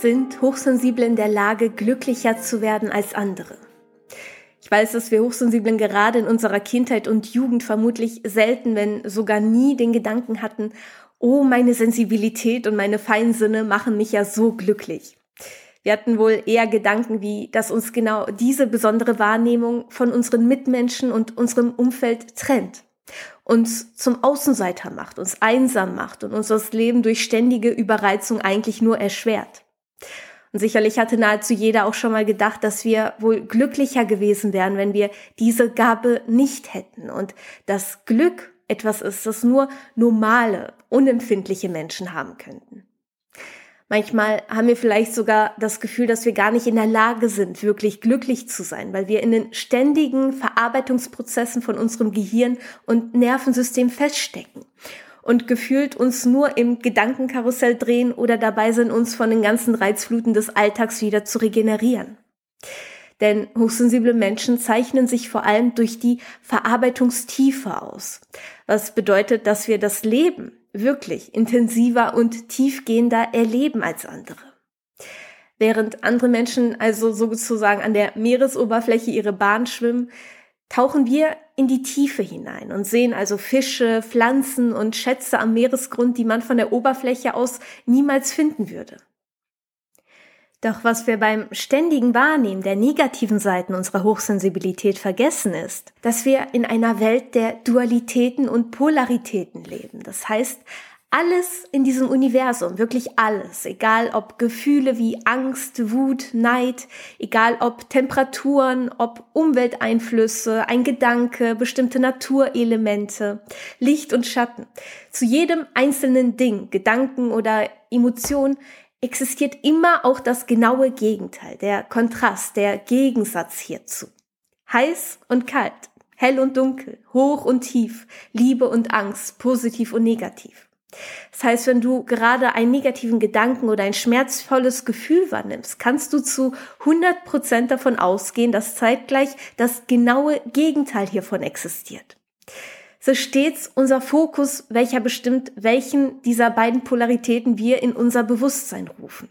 sind Hochsensible in der Lage, glücklicher zu werden als andere. Ich weiß, dass wir Hochsensiblen gerade in unserer Kindheit und Jugend vermutlich selten, wenn sogar nie den Gedanken hatten, oh, meine Sensibilität und meine Feinsinne machen mich ja so glücklich. Wir hatten wohl eher Gedanken wie, dass uns genau diese besondere Wahrnehmung von unseren Mitmenschen und unserem Umfeld trennt, uns zum Außenseiter macht, uns einsam macht und uns das Leben durch ständige Überreizung eigentlich nur erschwert. Und sicherlich hatte nahezu jeder auch schon mal gedacht, dass wir wohl glücklicher gewesen wären, wenn wir diese Gabe nicht hätten und das Glück etwas ist, das nur normale, unempfindliche Menschen haben könnten. Manchmal haben wir vielleicht sogar das Gefühl, dass wir gar nicht in der Lage sind, wirklich glücklich zu sein, weil wir in den ständigen Verarbeitungsprozessen von unserem Gehirn und Nervensystem feststecken und gefühlt uns nur im Gedankenkarussell drehen oder dabei sind, uns von den ganzen Reizfluten des Alltags wieder zu regenerieren. Denn hochsensible Menschen zeichnen sich vor allem durch die Verarbeitungstiefe aus. Was bedeutet, dass wir das Leben wirklich intensiver und tiefgehender erleben als andere. Während andere Menschen also sozusagen an der Meeresoberfläche ihre Bahn schwimmen, tauchen wir in die Tiefe hinein und sehen also Fische, Pflanzen und Schätze am Meeresgrund, die man von der Oberfläche aus niemals finden würde. Doch was wir beim ständigen Wahrnehmen der negativen Seiten unserer Hochsensibilität vergessen ist, dass wir in einer Welt der Dualitäten und Polaritäten leben. Das heißt, alles in diesem Universum, wirklich alles, egal ob Gefühle wie Angst, Wut, Neid, egal ob Temperaturen, ob Umwelteinflüsse, ein Gedanke, bestimmte Naturelemente, Licht und Schatten. Zu jedem einzelnen Ding, Gedanken oder Emotion existiert immer auch das genaue Gegenteil, der Kontrast, der Gegensatz hierzu. Heiß und kalt, hell und dunkel, hoch und tief, Liebe und Angst, positiv und negativ. Das heißt, wenn du gerade einen negativen Gedanken oder ein schmerzvolles Gefühl wahrnimmst, kannst du zu 100 Prozent davon ausgehen, dass zeitgleich das genaue Gegenteil hiervon existiert so stets unser Fokus, welcher bestimmt, welchen dieser beiden Polaritäten wir in unser Bewusstsein rufen.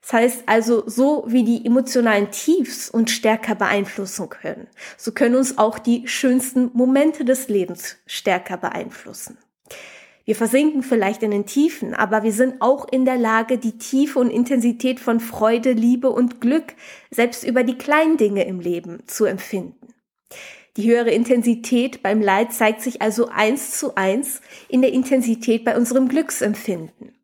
Das heißt also, so wie die emotionalen Tiefs uns stärker beeinflussen können, so können uns auch die schönsten Momente des Lebens stärker beeinflussen. Wir versinken vielleicht in den Tiefen, aber wir sind auch in der Lage, die Tiefe und Intensität von Freude, Liebe und Glück selbst über die kleinen Dinge im Leben zu empfinden. Die höhere Intensität beim Leid zeigt sich also eins zu eins in der Intensität bei unserem Glücksempfinden.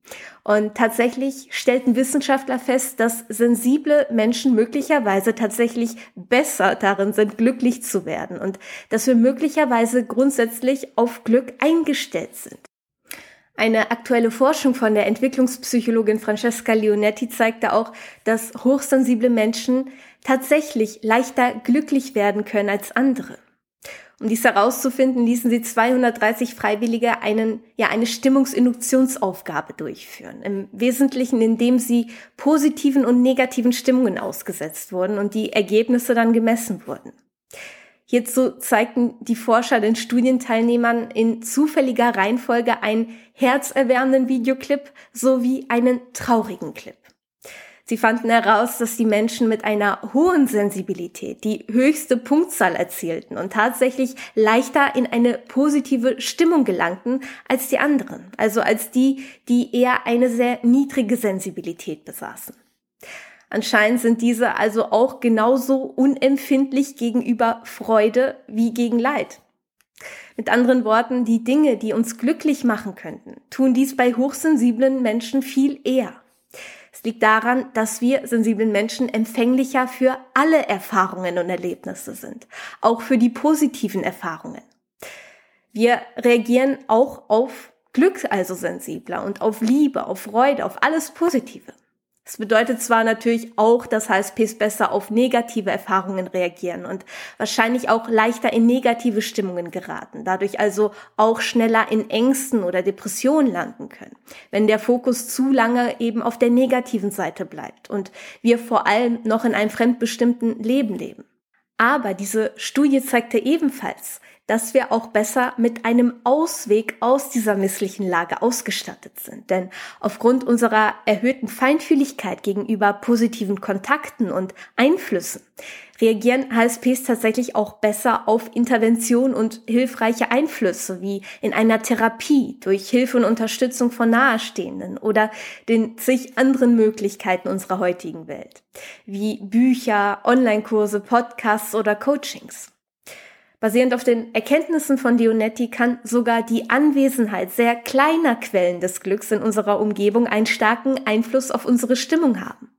Und tatsächlich stellten Wissenschaftler fest, dass sensible Menschen möglicherweise tatsächlich besser darin sind, glücklich zu werden und dass wir möglicherweise grundsätzlich auf Glück eingestellt sind. Eine aktuelle Forschung von der Entwicklungspsychologin Francesca Leonetti zeigte auch, dass hochsensible Menschen tatsächlich leichter glücklich werden können als andere. Um dies herauszufinden, ließen sie 230 Freiwillige einen, ja, eine Stimmungsinduktionsaufgabe durchführen. Im Wesentlichen, indem sie positiven und negativen Stimmungen ausgesetzt wurden und die Ergebnisse dann gemessen wurden. Hierzu zeigten die Forscher den Studienteilnehmern in zufälliger Reihenfolge einen herzerwärmenden Videoclip sowie einen traurigen Clip. Sie fanden heraus, dass die Menschen mit einer hohen Sensibilität die höchste Punktzahl erzielten und tatsächlich leichter in eine positive Stimmung gelangten als die anderen, also als die, die eher eine sehr niedrige Sensibilität besaßen. Anscheinend sind diese also auch genauso unempfindlich gegenüber Freude wie gegen Leid. Mit anderen Worten, die Dinge, die uns glücklich machen könnten, tun dies bei hochsensiblen Menschen viel eher. Es liegt daran, dass wir sensiblen Menschen empfänglicher für alle Erfahrungen und Erlebnisse sind, auch für die positiven Erfahrungen. Wir reagieren auch auf Glück also sensibler und auf Liebe, auf Freude, auf alles Positive. Das bedeutet zwar natürlich auch, dass HSPs besser auf negative Erfahrungen reagieren und wahrscheinlich auch leichter in negative Stimmungen geraten, dadurch also auch schneller in Ängsten oder Depressionen landen können, wenn der Fokus zu lange eben auf der negativen Seite bleibt und wir vor allem noch in einem fremdbestimmten Leben leben. Aber diese Studie zeigte ebenfalls, dass wir auch besser mit einem Ausweg aus dieser misslichen Lage ausgestattet sind. Denn aufgrund unserer erhöhten Feinfühligkeit gegenüber positiven Kontakten und Einflüssen reagieren HSPs tatsächlich auch besser auf Intervention und hilfreiche Einflüsse, wie in einer Therapie durch Hilfe und Unterstützung von Nahestehenden oder den zig anderen Möglichkeiten unserer heutigen Welt, wie Bücher, Online-Kurse, Podcasts oder Coachings. Basierend auf den Erkenntnissen von Dionetti kann sogar die Anwesenheit sehr kleiner Quellen des Glücks in unserer Umgebung einen starken Einfluss auf unsere Stimmung haben.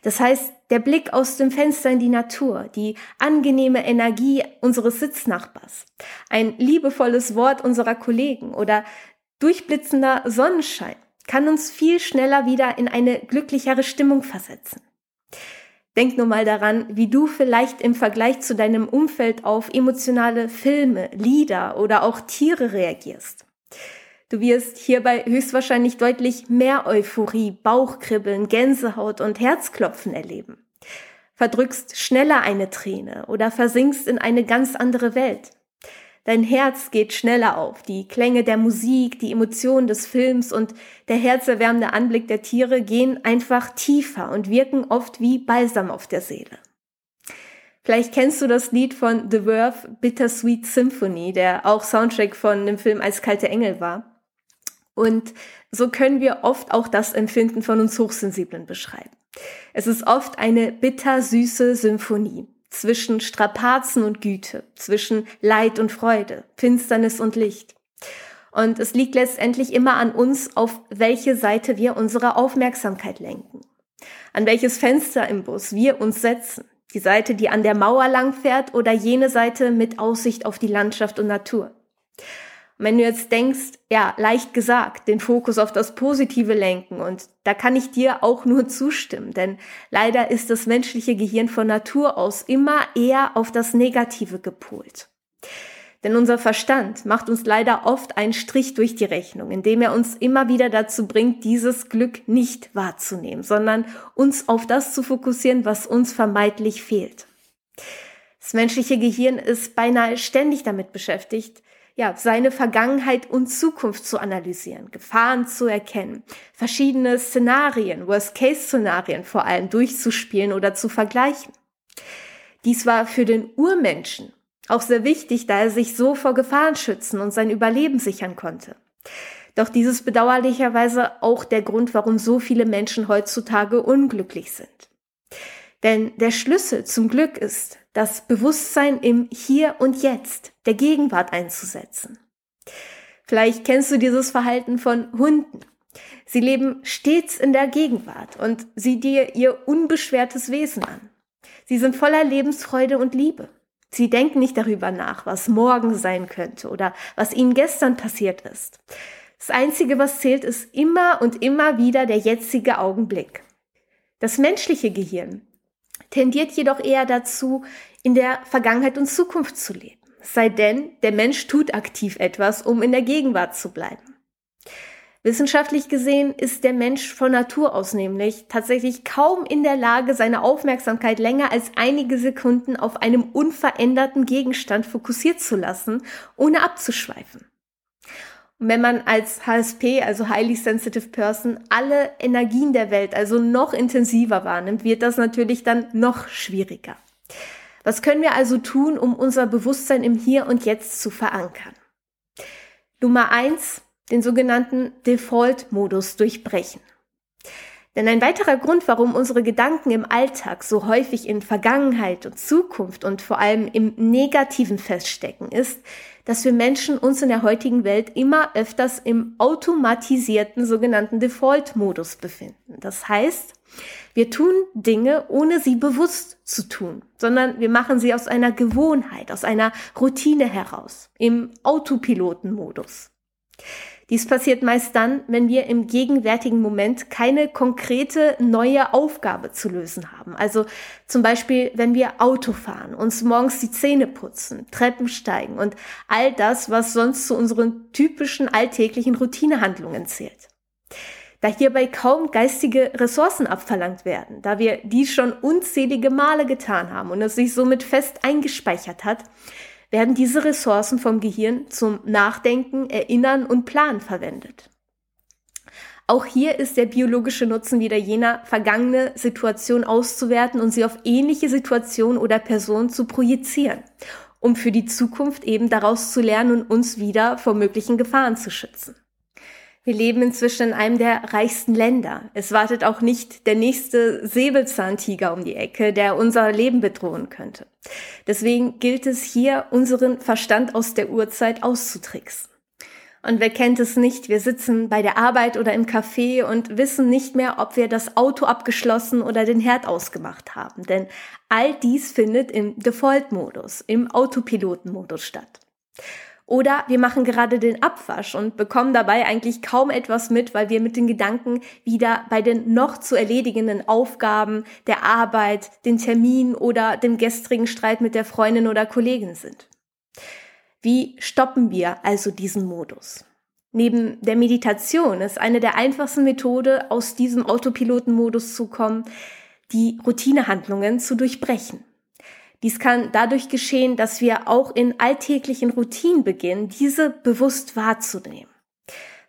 Das heißt, der Blick aus dem Fenster in die Natur, die angenehme Energie unseres Sitznachbars, ein liebevolles Wort unserer Kollegen oder durchblitzender Sonnenschein kann uns viel schneller wieder in eine glücklichere Stimmung versetzen. Denk nur mal daran, wie du vielleicht im Vergleich zu deinem Umfeld auf emotionale Filme, Lieder oder auch Tiere reagierst. Du wirst hierbei höchstwahrscheinlich deutlich mehr Euphorie, Bauchkribbeln, Gänsehaut und Herzklopfen erleben. Verdrückst schneller eine Träne oder versinkst in eine ganz andere Welt. Dein Herz geht schneller auf. Die Klänge der Musik, die Emotionen des Films und der herzerwärmende Anblick der Tiere gehen einfach tiefer und wirken oft wie Balsam auf der Seele. Vielleicht kennst du das Lied von The Verve Bittersweet Symphony, der auch Soundtrack von dem Film Eiskalte Engel war. Und so können wir oft auch das Empfinden von uns Hochsensiblen beschreiben. Es ist oft eine bittersüße Symphonie zwischen Strapazen und Güte, zwischen Leid und Freude, Finsternis und Licht. Und es liegt letztendlich immer an uns, auf welche Seite wir unsere Aufmerksamkeit lenken. An welches Fenster im Bus wir uns setzen. Die Seite, die an der Mauer lang fährt oder jene Seite mit Aussicht auf die Landschaft und Natur. Und wenn du jetzt denkst, ja, leicht gesagt, den Fokus auf das Positive lenken und da kann ich dir auch nur zustimmen, denn leider ist das menschliche Gehirn von Natur aus immer eher auf das Negative gepolt. Denn unser Verstand macht uns leider oft einen Strich durch die Rechnung, indem er uns immer wieder dazu bringt, dieses Glück nicht wahrzunehmen, sondern uns auf das zu fokussieren, was uns vermeintlich fehlt. Das menschliche Gehirn ist beinahe ständig damit beschäftigt, ja, seine Vergangenheit und Zukunft zu analysieren, Gefahren zu erkennen, verschiedene Szenarien, Worst-Case-Szenarien vor allem durchzuspielen oder zu vergleichen. Dies war für den Urmenschen auch sehr wichtig, da er sich so vor Gefahren schützen und sein Überleben sichern konnte. Doch dieses bedauerlicherweise auch der Grund, warum so viele Menschen heutzutage unglücklich sind. Denn der Schlüssel zum Glück ist, das Bewusstsein im Hier und Jetzt, der Gegenwart einzusetzen. Vielleicht kennst du dieses Verhalten von Hunden. Sie leben stets in der Gegenwart und sieh dir ihr unbeschwertes Wesen an. Sie sind voller Lebensfreude und Liebe. Sie denken nicht darüber nach, was morgen sein könnte oder was ihnen gestern passiert ist. Das Einzige, was zählt, ist immer und immer wieder der jetzige Augenblick. Das menschliche Gehirn tendiert jedoch eher dazu, in der Vergangenheit und Zukunft zu leben. Sei denn, der Mensch tut aktiv etwas, um in der Gegenwart zu bleiben. Wissenschaftlich gesehen ist der Mensch von Natur aus nämlich tatsächlich kaum in der Lage, seine Aufmerksamkeit länger als einige Sekunden auf einem unveränderten Gegenstand fokussiert zu lassen, ohne abzuschweifen. Und wenn man als HSP, also Highly Sensitive Person, alle Energien der Welt also noch intensiver wahrnimmt, wird das natürlich dann noch schwieriger. Was können wir also tun, um unser Bewusstsein im Hier und Jetzt zu verankern? Nummer eins, den sogenannten Default-Modus durchbrechen. Denn ein weiterer Grund, warum unsere Gedanken im Alltag so häufig in Vergangenheit und Zukunft und vor allem im Negativen feststecken, ist, dass wir Menschen uns in der heutigen Welt immer öfters im automatisierten sogenannten Default-Modus befinden. Das heißt, wir tun Dinge, ohne sie bewusst zu tun, sondern wir machen sie aus einer Gewohnheit, aus einer Routine heraus, im Autopiloten-Modus. Dies passiert meist dann, wenn wir im gegenwärtigen Moment keine konkrete neue Aufgabe zu lösen haben. Also zum Beispiel, wenn wir Auto fahren, uns morgens die Zähne putzen, Treppen steigen und all das, was sonst zu unseren typischen alltäglichen Routinehandlungen zählt. Da hierbei kaum geistige Ressourcen abverlangt werden, da wir dies schon unzählige Male getan haben und es sich somit fest eingespeichert hat, werden diese Ressourcen vom Gehirn zum Nachdenken, Erinnern und Planen verwendet. Auch hier ist der biologische Nutzen wieder jener, vergangene Situation auszuwerten und sie auf ähnliche Situationen oder Personen zu projizieren, um für die Zukunft eben daraus zu lernen und uns wieder vor möglichen Gefahren zu schützen. Wir leben inzwischen in einem der reichsten Länder. Es wartet auch nicht der nächste Säbelzahntiger um die Ecke, der unser Leben bedrohen könnte. Deswegen gilt es hier, unseren Verstand aus der Urzeit auszutricksen. Und wer kennt es nicht? Wir sitzen bei der Arbeit oder im Café und wissen nicht mehr, ob wir das Auto abgeschlossen oder den Herd ausgemacht haben. Denn all dies findet im Default-Modus, im Autopiloten-Modus statt. Oder wir machen gerade den Abwasch und bekommen dabei eigentlich kaum etwas mit, weil wir mit den Gedanken wieder bei den noch zu erledigenden Aufgaben der Arbeit, den Termin oder dem gestrigen Streit mit der Freundin oder Kollegin sind. Wie stoppen wir also diesen Modus? Neben der Meditation ist eine der einfachsten Methode, aus diesem Autopilotenmodus zu kommen, die Routinehandlungen zu durchbrechen. Dies kann dadurch geschehen, dass wir auch in alltäglichen Routinen beginnen, diese bewusst wahrzunehmen.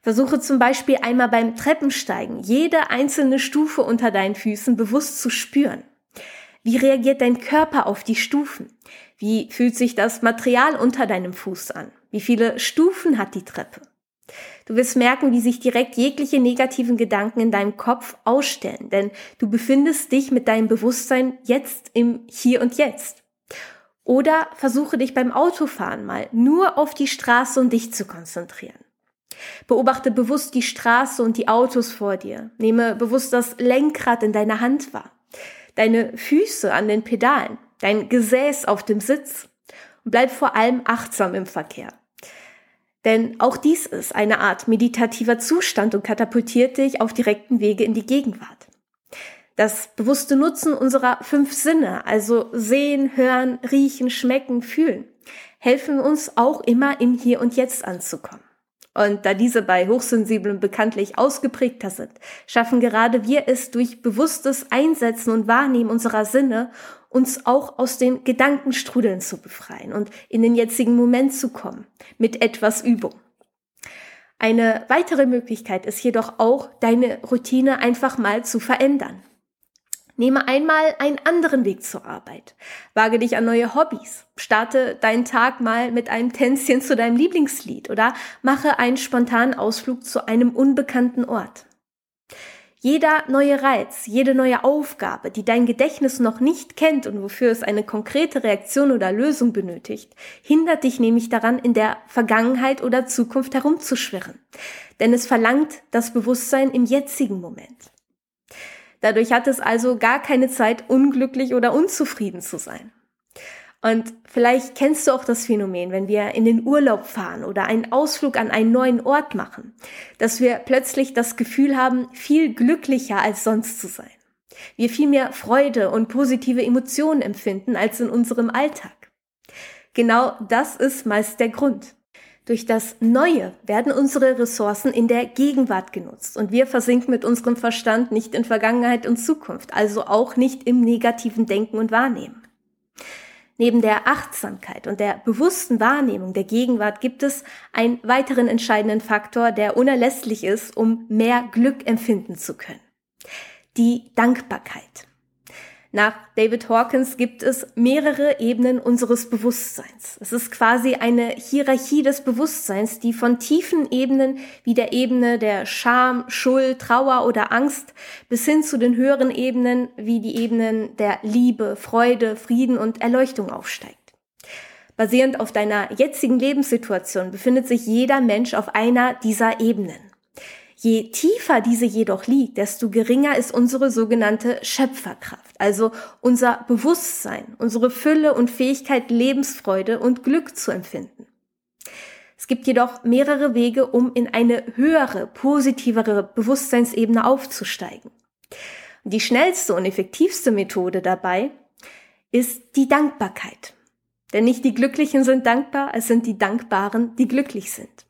Versuche zum Beispiel einmal beim Treppensteigen jede einzelne Stufe unter deinen Füßen bewusst zu spüren. Wie reagiert dein Körper auf die Stufen? Wie fühlt sich das Material unter deinem Fuß an? Wie viele Stufen hat die Treppe? Du wirst merken, wie sich direkt jegliche negativen Gedanken in deinem Kopf ausstellen, denn du befindest dich mit deinem Bewusstsein jetzt im Hier und Jetzt. Oder versuche dich beim Autofahren mal nur auf die Straße und dich zu konzentrieren. Beobachte bewusst die Straße und die Autos vor dir. Nehme bewusst das Lenkrad in deiner Hand wahr. Deine Füße an den Pedalen. Dein Gesäß auf dem Sitz. Und bleib vor allem achtsam im Verkehr. Denn auch dies ist eine Art meditativer Zustand und katapultiert dich auf direkten Wege in die Gegenwart. Das bewusste Nutzen unserer fünf Sinne, also sehen, hören, riechen, schmecken, fühlen, helfen uns auch immer im Hier und Jetzt anzukommen. Und da diese bei Hochsensiblen bekanntlich ausgeprägter sind, schaffen gerade wir es durch bewusstes Einsetzen und Wahrnehmen unserer Sinne, uns auch aus den Gedankenstrudeln zu befreien und in den jetzigen Moment zu kommen, mit etwas Übung. Eine weitere Möglichkeit ist jedoch auch, deine Routine einfach mal zu verändern. Nehme einmal einen anderen Weg zur Arbeit. Wage dich an neue Hobbys. Starte deinen Tag mal mit einem Tänzchen zu deinem Lieblingslied oder mache einen spontanen Ausflug zu einem unbekannten Ort. Jeder neue Reiz, jede neue Aufgabe, die dein Gedächtnis noch nicht kennt und wofür es eine konkrete Reaktion oder Lösung benötigt, hindert dich nämlich daran, in der Vergangenheit oder Zukunft herumzuschwirren. Denn es verlangt das Bewusstsein im jetzigen Moment. Dadurch hat es also gar keine Zeit, unglücklich oder unzufrieden zu sein. Und vielleicht kennst du auch das Phänomen, wenn wir in den Urlaub fahren oder einen Ausflug an einen neuen Ort machen, dass wir plötzlich das Gefühl haben, viel glücklicher als sonst zu sein. Wir viel mehr Freude und positive Emotionen empfinden als in unserem Alltag. Genau das ist meist der Grund. Durch das Neue werden unsere Ressourcen in der Gegenwart genutzt und wir versinken mit unserem Verstand nicht in Vergangenheit und Zukunft, also auch nicht im negativen Denken und Wahrnehmen. Neben der Achtsamkeit und der bewussten Wahrnehmung der Gegenwart gibt es einen weiteren entscheidenden Faktor, der unerlässlich ist, um mehr Glück empfinden zu können. Die Dankbarkeit. Nach David Hawkins gibt es mehrere Ebenen unseres Bewusstseins. Es ist quasi eine Hierarchie des Bewusstseins, die von tiefen Ebenen wie der Ebene der Scham, Schuld, Trauer oder Angst bis hin zu den höheren Ebenen wie die Ebenen der Liebe, Freude, Frieden und Erleuchtung aufsteigt. Basierend auf deiner jetzigen Lebenssituation befindet sich jeder Mensch auf einer dieser Ebenen. Je tiefer diese jedoch liegt, desto geringer ist unsere sogenannte Schöpferkraft, also unser Bewusstsein, unsere Fülle und Fähigkeit, Lebensfreude und Glück zu empfinden. Es gibt jedoch mehrere Wege, um in eine höhere, positivere Bewusstseinsebene aufzusteigen. Die schnellste und effektivste Methode dabei ist die Dankbarkeit. Denn nicht die Glücklichen sind dankbar, es sind die Dankbaren, die glücklich sind.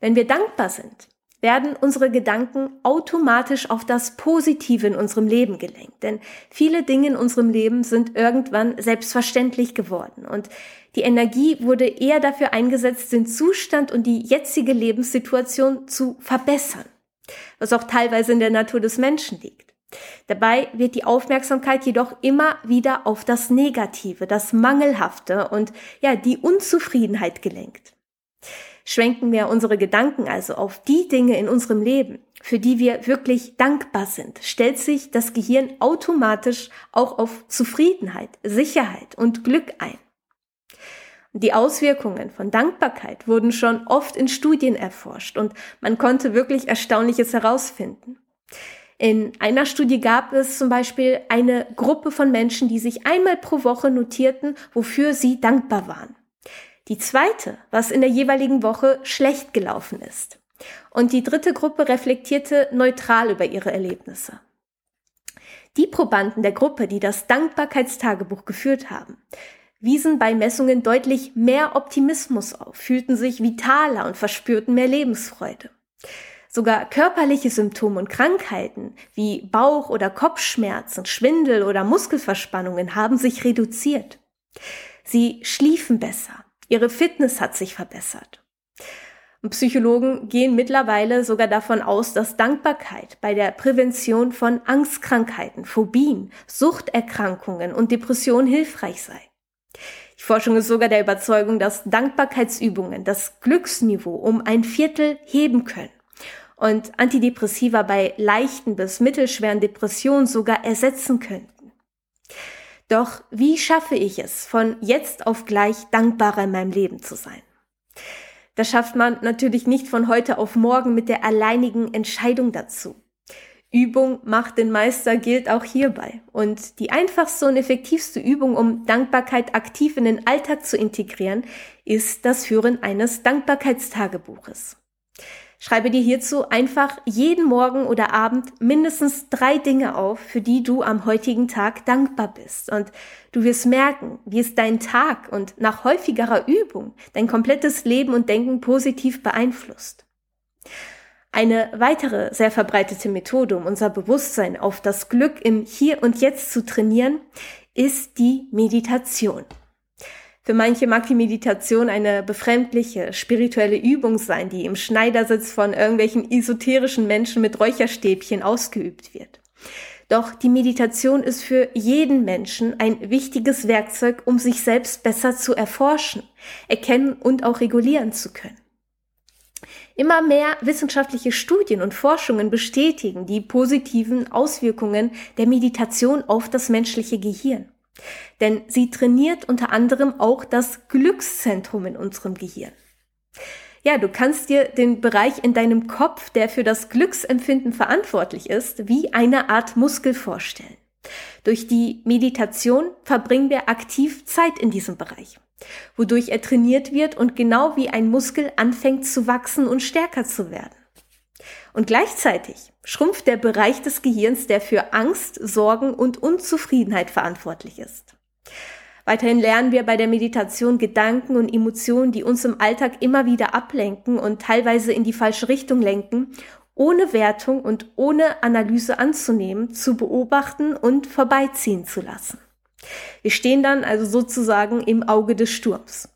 Wenn wir dankbar sind, werden unsere Gedanken automatisch auf das Positive in unserem Leben gelenkt. Denn viele Dinge in unserem Leben sind irgendwann selbstverständlich geworden. Und die Energie wurde eher dafür eingesetzt, den Zustand und die jetzige Lebenssituation zu verbessern. Was auch teilweise in der Natur des Menschen liegt. Dabei wird die Aufmerksamkeit jedoch immer wieder auf das Negative, das Mangelhafte und ja, die Unzufriedenheit gelenkt. Schwenken wir unsere Gedanken also auf die Dinge in unserem Leben, für die wir wirklich dankbar sind, stellt sich das Gehirn automatisch auch auf Zufriedenheit, Sicherheit und Glück ein. Die Auswirkungen von Dankbarkeit wurden schon oft in Studien erforscht und man konnte wirklich Erstaunliches herausfinden. In einer Studie gab es zum Beispiel eine Gruppe von Menschen, die sich einmal pro Woche notierten, wofür sie dankbar waren. Die zweite, was in der jeweiligen Woche schlecht gelaufen ist. Und die dritte Gruppe reflektierte neutral über ihre Erlebnisse. Die Probanden der Gruppe, die das Dankbarkeitstagebuch geführt haben, wiesen bei Messungen deutlich mehr Optimismus auf, fühlten sich vitaler und verspürten mehr Lebensfreude. Sogar körperliche Symptome und Krankheiten wie Bauch- oder Kopfschmerzen, Schwindel oder Muskelverspannungen haben sich reduziert. Sie schliefen besser, Ihre Fitness hat sich verbessert. Und Psychologen gehen mittlerweile sogar davon aus, dass Dankbarkeit bei der Prävention von Angstkrankheiten, Phobien, Suchterkrankungen und Depressionen hilfreich sei. Die Forschung ist sogar der Überzeugung, dass Dankbarkeitsübungen das Glücksniveau um ein Viertel heben können und Antidepressiva bei leichten bis mittelschweren Depressionen sogar ersetzen könnten. Doch wie schaffe ich es, von jetzt auf gleich dankbarer in meinem Leben zu sein? Das schafft man natürlich nicht von heute auf morgen mit der alleinigen Entscheidung dazu. Übung macht den Meister gilt auch hierbei. Und die einfachste und effektivste Übung, um Dankbarkeit aktiv in den Alltag zu integrieren, ist das Führen eines Dankbarkeitstagebuches. Schreibe dir hierzu einfach jeden Morgen oder Abend mindestens drei Dinge auf, für die du am heutigen Tag dankbar bist. Und du wirst merken, wie es dein Tag und nach häufigerer Übung dein komplettes Leben und Denken positiv beeinflusst. Eine weitere sehr verbreitete Methode, um unser Bewusstsein auf das Glück im Hier und Jetzt zu trainieren, ist die Meditation. Für manche mag die Meditation eine befremdliche, spirituelle Übung sein, die im Schneidersitz von irgendwelchen esoterischen Menschen mit Räucherstäbchen ausgeübt wird. Doch die Meditation ist für jeden Menschen ein wichtiges Werkzeug, um sich selbst besser zu erforschen, erkennen und auch regulieren zu können. Immer mehr wissenschaftliche Studien und Forschungen bestätigen die positiven Auswirkungen der Meditation auf das menschliche Gehirn. Denn sie trainiert unter anderem auch das Glückszentrum in unserem Gehirn. Ja, du kannst dir den Bereich in deinem Kopf, der für das Glücksempfinden verantwortlich ist, wie eine Art Muskel vorstellen. Durch die Meditation verbringen wir aktiv Zeit in diesem Bereich, wodurch er trainiert wird und genau wie ein Muskel anfängt zu wachsen und stärker zu werden. Und gleichzeitig schrumpft der Bereich des Gehirns, der für Angst, Sorgen und Unzufriedenheit verantwortlich ist. Weiterhin lernen wir bei der Meditation Gedanken und Emotionen, die uns im Alltag immer wieder ablenken und teilweise in die falsche Richtung lenken, ohne Wertung und ohne Analyse anzunehmen, zu beobachten und vorbeiziehen zu lassen. Wir stehen dann also sozusagen im Auge des Sturms.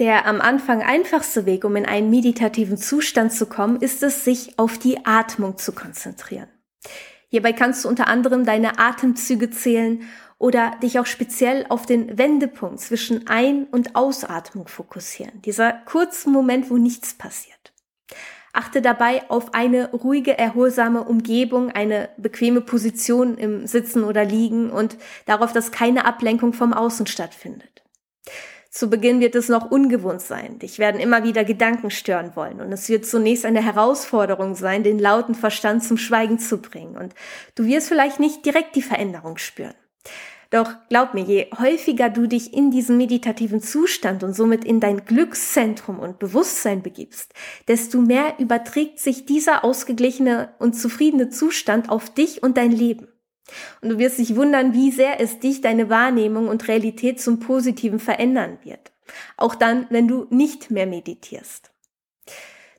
Der am Anfang einfachste Weg, um in einen meditativen Zustand zu kommen, ist es, sich auf die Atmung zu konzentrieren. Hierbei kannst du unter anderem deine Atemzüge zählen oder dich auch speziell auf den Wendepunkt zwischen Ein- und Ausatmung fokussieren. Dieser kurze Moment, wo nichts passiert. Achte dabei auf eine ruhige, erholsame Umgebung, eine bequeme Position im Sitzen oder Liegen und darauf, dass keine Ablenkung vom Außen stattfindet. Zu Beginn wird es noch ungewohnt sein. Dich werden immer wieder Gedanken stören wollen. Und es wird zunächst eine Herausforderung sein, den lauten Verstand zum Schweigen zu bringen. Und du wirst vielleicht nicht direkt die Veränderung spüren. Doch glaub mir, je häufiger du dich in diesen meditativen Zustand und somit in dein Glückszentrum und Bewusstsein begibst, desto mehr überträgt sich dieser ausgeglichene und zufriedene Zustand auf dich und dein Leben. Und du wirst dich wundern, wie sehr es dich, deine Wahrnehmung und Realität zum Positiven verändern wird. Auch dann, wenn du nicht mehr meditierst.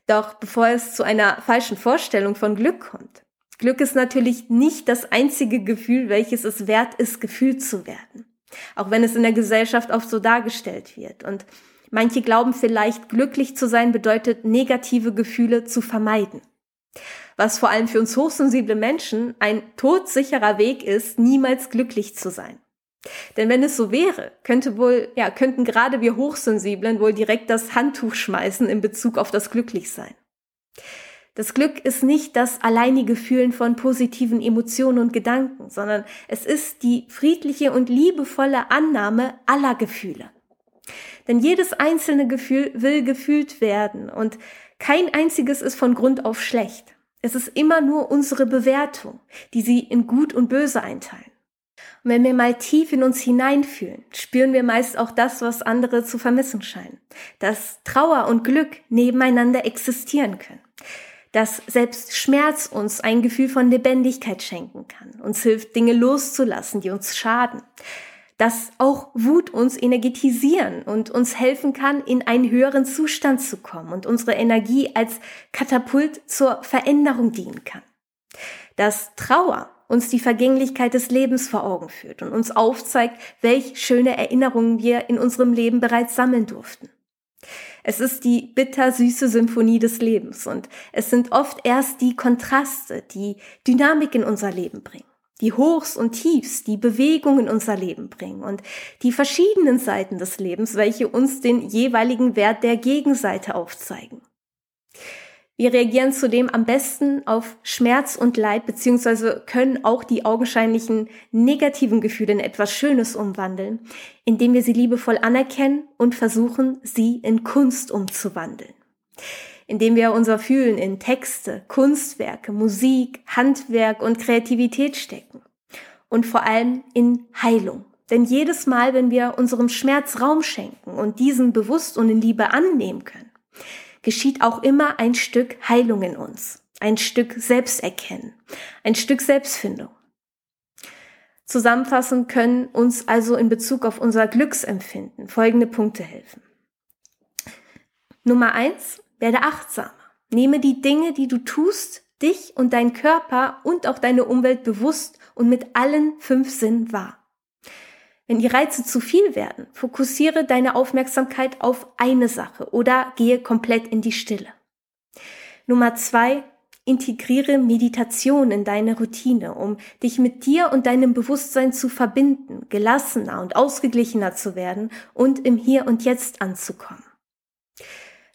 Doch bevor es zu einer falschen Vorstellung von Glück kommt, Glück ist natürlich nicht das einzige Gefühl, welches es wert ist, gefühlt zu werden. Auch wenn es in der Gesellschaft oft so dargestellt wird. Und manche glauben vielleicht, glücklich zu sein bedeutet, negative Gefühle zu vermeiden. Was vor allem für uns hochsensible Menschen ein todsicherer Weg ist, niemals glücklich zu sein. Denn wenn es so wäre, könnte wohl, ja, könnten gerade wir Hochsensiblen wohl direkt das Handtuch schmeißen in Bezug auf das Glücklichsein. Das Glück ist nicht das alleinige Fühlen von positiven Emotionen und Gedanken, sondern es ist die friedliche und liebevolle Annahme aller Gefühle. Denn jedes einzelne Gefühl will gefühlt werden und kein einziges ist von Grund auf schlecht. Es ist immer nur unsere Bewertung, die sie in Gut und Böse einteilen. Und wenn wir mal tief in uns hineinfühlen, spüren wir meist auch das, was andere zu vermissen scheinen. Dass Trauer und Glück nebeneinander existieren können dass selbst Schmerz uns ein Gefühl von Lebendigkeit schenken kann, uns hilft, Dinge loszulassen, die uns schaden, dass auch Wut uns energetisieren und uns helfen kann, in einen höheren Zustand zu kommen und unsere Energie als Katapult zur Veränderung dienen kann, dass Trauer uns die Vergänglichkeit des Lebens vor Augen führt und uns aufzeigt, welch schöne Erinnerungen wir in unserem Leben bereits sammeln durften. Es ist die bittersüße Symphonie des Lebens und es sind oft erst die Kontraste, die Dynamik in unser Leben bringen, die Hochs und Tiefs, die Bewegung in unser Leben bringen und die verschiedenen Seiten des Lebens, welche uns den jeweiligen Wert der Gegenseite aufzeigen. Wir reagieren zudem am besten auf Schmerz und Leid, beziehungsweise können auch die augenscheinlichen negativen Gefühle in etwas Schönes umwandeln, indem wir sie liebevoll anerkennen und versuchen, sie in Kunst umzuwandeln. Indem wir unser Fühlen in Texte, Kunstwerke, Musik, Handwerk und Kreativität stecken. Und vor allem in Heilung. Denn jedes Mal, wenn wir unserem Schmerz Raum schenken und diesen bewusst und in Liebe annehmen können, geschieht auch immer ein Stück Heilung in uns, ein Stück Selbsterkennen, ein Stück Selbstfindung. Zusammenfassend können uns also in Bezug auf unser Glücksempfinden folgende Punkte helfen. Nummer eins, werde achtsamer. Nehme die Dinge, die du tust, dich und dein Körper und auch deine Umwelt bewusst und mit allen fünf Sinnen wahr. Wenn die Reize zu viel werden, fokussiere deine Aufmerksamkeit auf eine Sache oder gehe komplett in die Stille. Nummer zwei, integriere Meditation in deine Routine, um dich mit dir und deinem Bewusstsein zu verbinden, gelassener und ausgeglichener zu werden und im Hier und Jetzt anzukommen.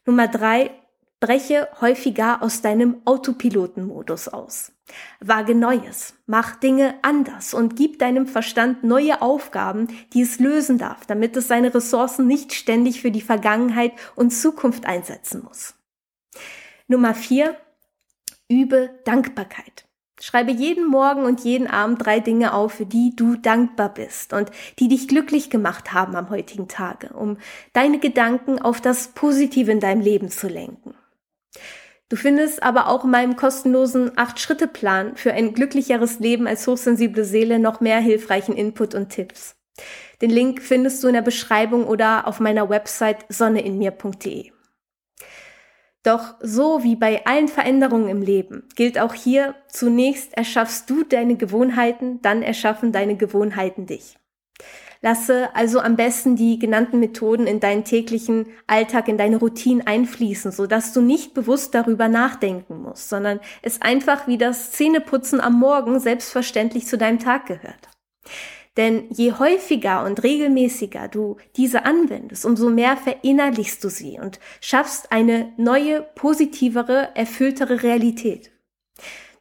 Nummer drei, breche häufiger aus deinem Autopilotenmodus aus. Wage Neues, mach Dinge anders und gib deinem Verstand neue Aufgaben, die es lösen darf, damit es seine Ressourcen nicht ständig für die Vergangenheit und Zukunft einsetzen muss. Nummer vier, übe Dankbarkeit. Schreibe jeden Morgen und jeden Abend drei Dinge auf, für die du dankbar bist und die dich glücklich gemacht haben am heutigen Tage, um deine Gedanken auf das Positive in deinem Leben zu lenken. Du findest aber auch in meinem kostenlosen 8-Schritte-Plan für ein glücklicheres Leben als hochsensible Seele noch mehr hilfreichen Input und Tipps. Den Link findest du in der Beschreibung oder auf meiner Website sonneinmir.de. Doch so wie bei allen Veränderungen im Leben gilt auch hier, zunächst erschaffst du deine Gewohnheiten, dann erschaffen deine Gewohnheiten dich. Lasse also am besten die genannten Methoden in deinen täglichen Alltag, in deine Routine einfließen, so dass du nicht bewusst darüber nachdenken musst, sondern es einfach wie das Zähneputzen am Morgen selbstverständlich zu deinem Tag gehört. Denn je häufiger und regelmäßiger du diese anwendest, umso mehr verinnerlichst du sie und schaffst eine neue, positivere, erfülltere Realität.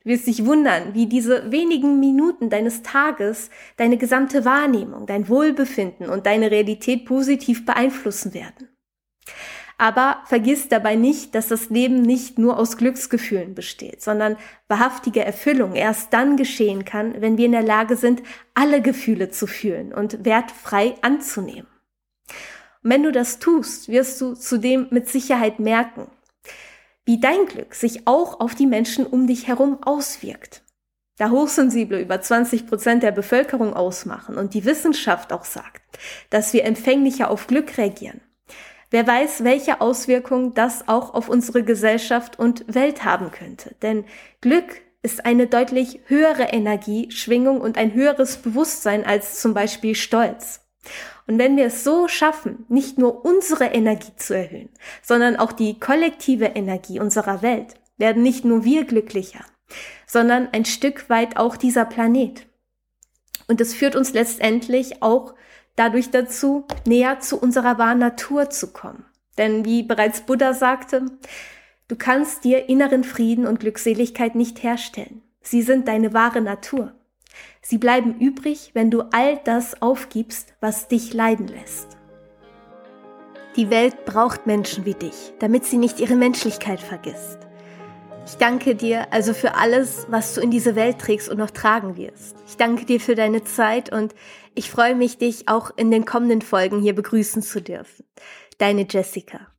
Du wirst dich wundern, wie diese wenigen Minuten deines Tages deine gesamte Wahrnehmung, dein Wohlbefinden und deine Realität positiv beeinflussen werden. Aber vergiss dabei nicht, dass das Leben nicht nur aus Glücksgefühlen besteht, sondern wahrhaftige Erfüllung erst dann geschehen kann, wenn wir in der Lage sind, alle Gefühle zu fühlen und wertfrei anzunehmen. Und wenn du das tust, wirst du zudem mit Sicherheit merken, wie dein Glück sich auch auf die Menschen um dich herum auswirkt. Da Hochsensible über 20 Prozent der Bevölkerung ausmachen und die Wissenschaft auch sagt, dass wir empfänglicher auf Glück reagieren, wer weiß, welche Auswirkungen das auch auf unsere Gesellschaft und Welt haben könnte. Denn Glück ist eine deutlich höhere Energie, Schwingung und ein höheres Bewusstsein als zum Beispiel Stolz. Und wenn wir es so schaffen, nicht nur unsere Energie zu erhöhen, sondern auch die kollektive Energie unserer Welt, werden nicht nur wir glücklicher, sondern ein Stück weit auch dieser Planet. Und es führt uns letztendlich auch dadurch dazu, näher zu unserer wahren Natur zu kommen. Denn wie bereits Buddha sagte, du kannst dir inneren Frieden und Glückseligkeit nicht herstellen. Sie sind deine wahre Natur. Sie bleiben übrig, wenn du all das aufgibst, was dich leiden lässt. Die Welt braucht Menschen wie dich, damit sie nicht ihre Menschlichkeit vergisst. Ich danke dir also für alles, was du in diese Welt trägst und noch tragen wirst. Ich danke dir für deine Zeit und ich freue mich, dich auch in den kommenden Folgen hier begrüßen zu dürfen. Deine Jessica.